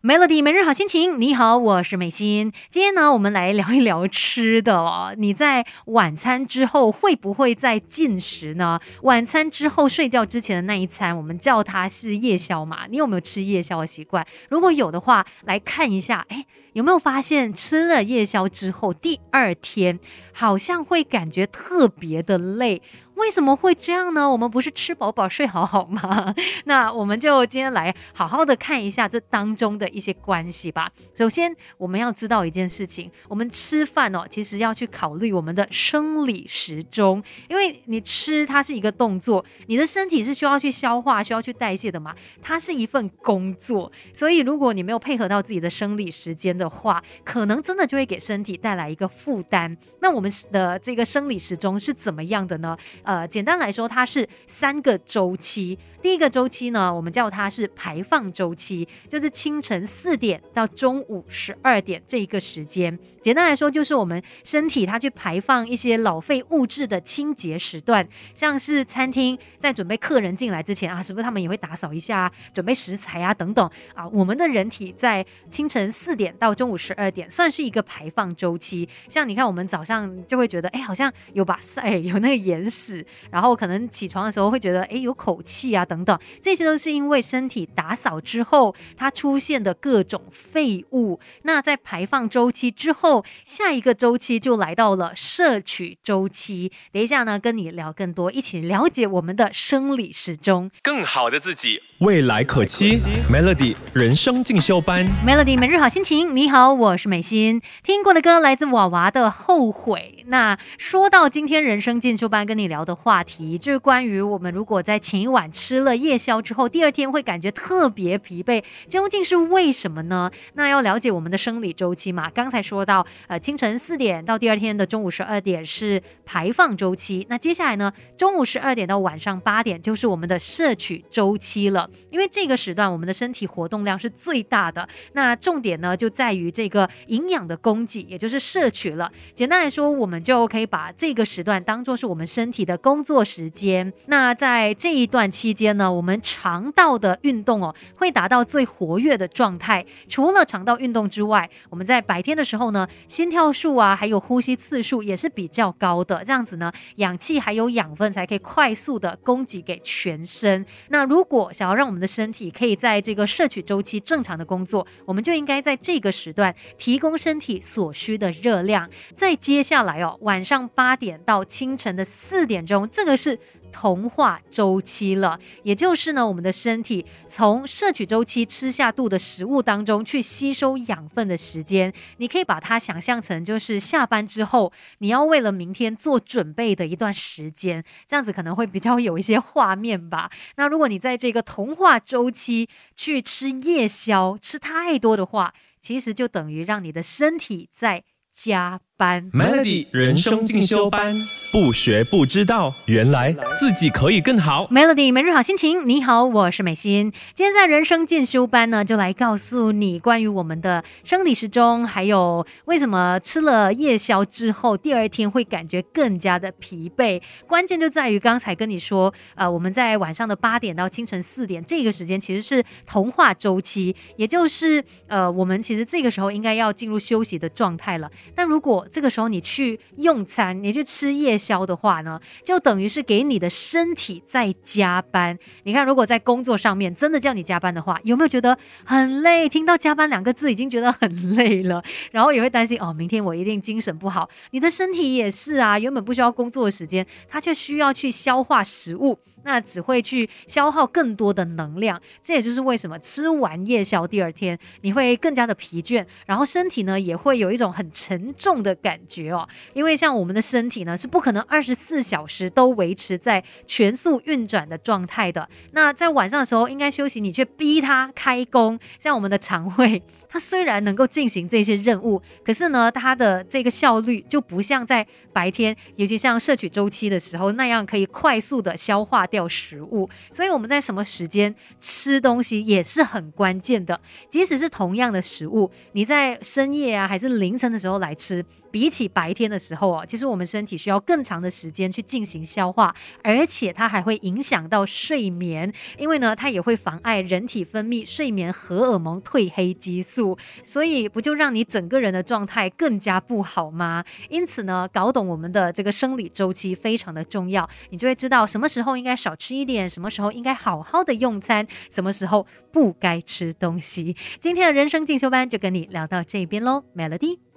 Melody 每日好心情，你好，我是美心。今天呢，我们来聊一聊吃的哦。你在晚餐之后会不会再进食呢？晚餐之后睡觉之前的那一餐，我们叫它是夜宵嘛？你有没有吃夜宵的习惯？如果有的话，来看一下，哎，有没有发现吃了夜宵之后，第二天好像会感觉特别的累？为什么会这样呢？我们不是吃饱饱睡好好吗？那我们就今天来好好的看一下这当中的一些关系吧。首先，我们要知道一件事情：我们吃饭哦，其实要去考虑我们的生理时钟，因为你吃它是一个动作，你的身体是需要去消化、需要去代谢的嘛，它是一份工作。所以，如果你没有配合到自己的生理时间的话，可能真的就会给身体带来一个负担。那我们的这个生理时钟是怎么样的呢？呃，简单来说，它是三个周期。第一个周期呢，我们叫它是排放周期，就是清晨四点到中午十二点这一个时间。简单来说，就是我们身体它去排放一些老废物质的清洁时段，像是餐厅在准备客人进来之前啊，是不是他们也会打扫一下，准备食材啊等等啊？我们的人体在清晨四点到中午十二点算是一个排放周期。像你看，我们早上就会觉得，哎，好像有把 塞，有那个眼屎。然后可能起床的时候会觉得，哎，有口气啊，等等，这些都是因为身体打扫之后它出现的各种废物。那在排放周期之后，下一个周期就来到了摄取周期。等一下呢，跟你聊更多，一起了解我们的生理时钟，更好的自己，未来可期。Melody 人生进修班，Melody 每日好心情。你好，我是美心。听过的歌来自娃娃的《后悔》。那说到今天人生进修班跟你聊的话题，就是关于我们如果在前一晚吃了夜宵之后，第二天会感觉特别疲惫，究竟是为什么呢？那要了解我们的生理周期嘛。刚才说到，呃，清晨四点到第二天的中午十二点是排放周期，那接下来呢，中午十二点到晚上八点就是我们的摄取周期了。因为这个时段我们的身体活动量是最大的，那重点呢就在于这个营养的供给，也就是摄取了。简单来说，我们就可以把这个时段当做是我们身体的工作时间。那在这一段期间呢，我们肠道的运动哦会达到最活跃的状态。除了肠道运动之外，我们在白天的时候呢，心跳数啊，还有呼吸次数也是比较高的。这样子呢，氧气还有养分才可以快速的供给给全身。那如果想要让我们的身体可以在这个摄取周期正常的工作，我们就应该在这个时段提供身体所需的热量。在接下来哦。晚上八点到清晨的四点钟，这个是同化周期了，也就是呢，我们的身体从摄取周期吃下肚的食物当中去吸收养分的时间，你可以把它想象成就是下班之后你要为了明天做准备的一段时间，这样子可能会比较有一些画面吧。那如果你在这个同化周期去吃夜宵吃太多的话，其实就等于让你的身体在加。班 Melody 人生进修班，不学不知道，原来自己可以更好。Melody 每日好心情，你好，我是美心。今天在人生进修班呢，就来告诉你关于我们的生理时钟，还有为什么吃了夜宵之后，第二天会感觉更加的疲惫。关键就在于刚才跟你说，呃，我们在晚上的八点到清晨四点这个时间，其实是同化周期，也就是呃，我们其实这个时候应该要进入休息的状态了。但如果这个时候你去用餐，你去吃夜宵的话呢，就等于是给你的身体在加班。你看，如果在工作上面真的叫你加班的话，有没有觉得很累？听到加班两个字已经觉得很累了，然后也会担心哦，明天我一定精神不好。你的身体也是啊，原本不需要工作的时间，它却需要去消化食物。那只会去消耗更多的能量，这也就是为什么吃完夜宵第二天你会更加的疲倦，然后身体呢也会有一种很沉重的感觉哦。因为像我们的身体呢是不可能二十四小时都维持在全速运转的状态的。那在晚上的时候应该休息，你却逼它开工，像我们的肠胃。它虽然能够进行这些任务，可是呢，它的这个效率就不像在白天，尤其像摄取周期的时候那样可以快速的消化掉有食物。所以我们在什么时间吃东西也是很关键的。即使是同样的食物，你在深夜啊还是凌晨的时候来吃，比起白天的时候哦，其实我们身体需要更长的时间去进行消化，而且它还会影响到睡眠，因为呢，它也会妨碍人体分泌睡眠荷尔蒙褪黑激素，所以不就让你整个人的状态更加不好吗？因此呢，搞懂我们的这个生理周期非常的重要，你就会知道什么时候应该少吃一点，什么时候应该好好的用餐，什么时候不该吃东西。今天的人生进修班就跟你聊到这边喽，Melody。